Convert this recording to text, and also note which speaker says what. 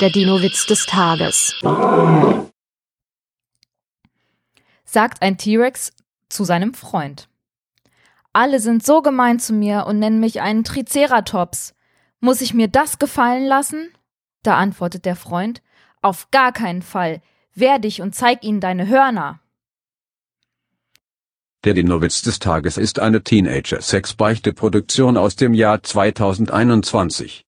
Speaker 1: Der Dino-Witz des Tages.
Speaker 2: Sagt ein T-Rex zu seinem Freund. Alle sind so gemein zu mir und nennen mich einen Triceratops. Muss ich mir das gefallen lassen? Da antwortet der Freund, auf gar keinen Fall. Wehr dich und zeig ihnen deine Hörner.
Speaker 3: Der Dinowitz des Tages ist eine Teenager-Sex-Beichte-Produktion aus dem Jahr 2021.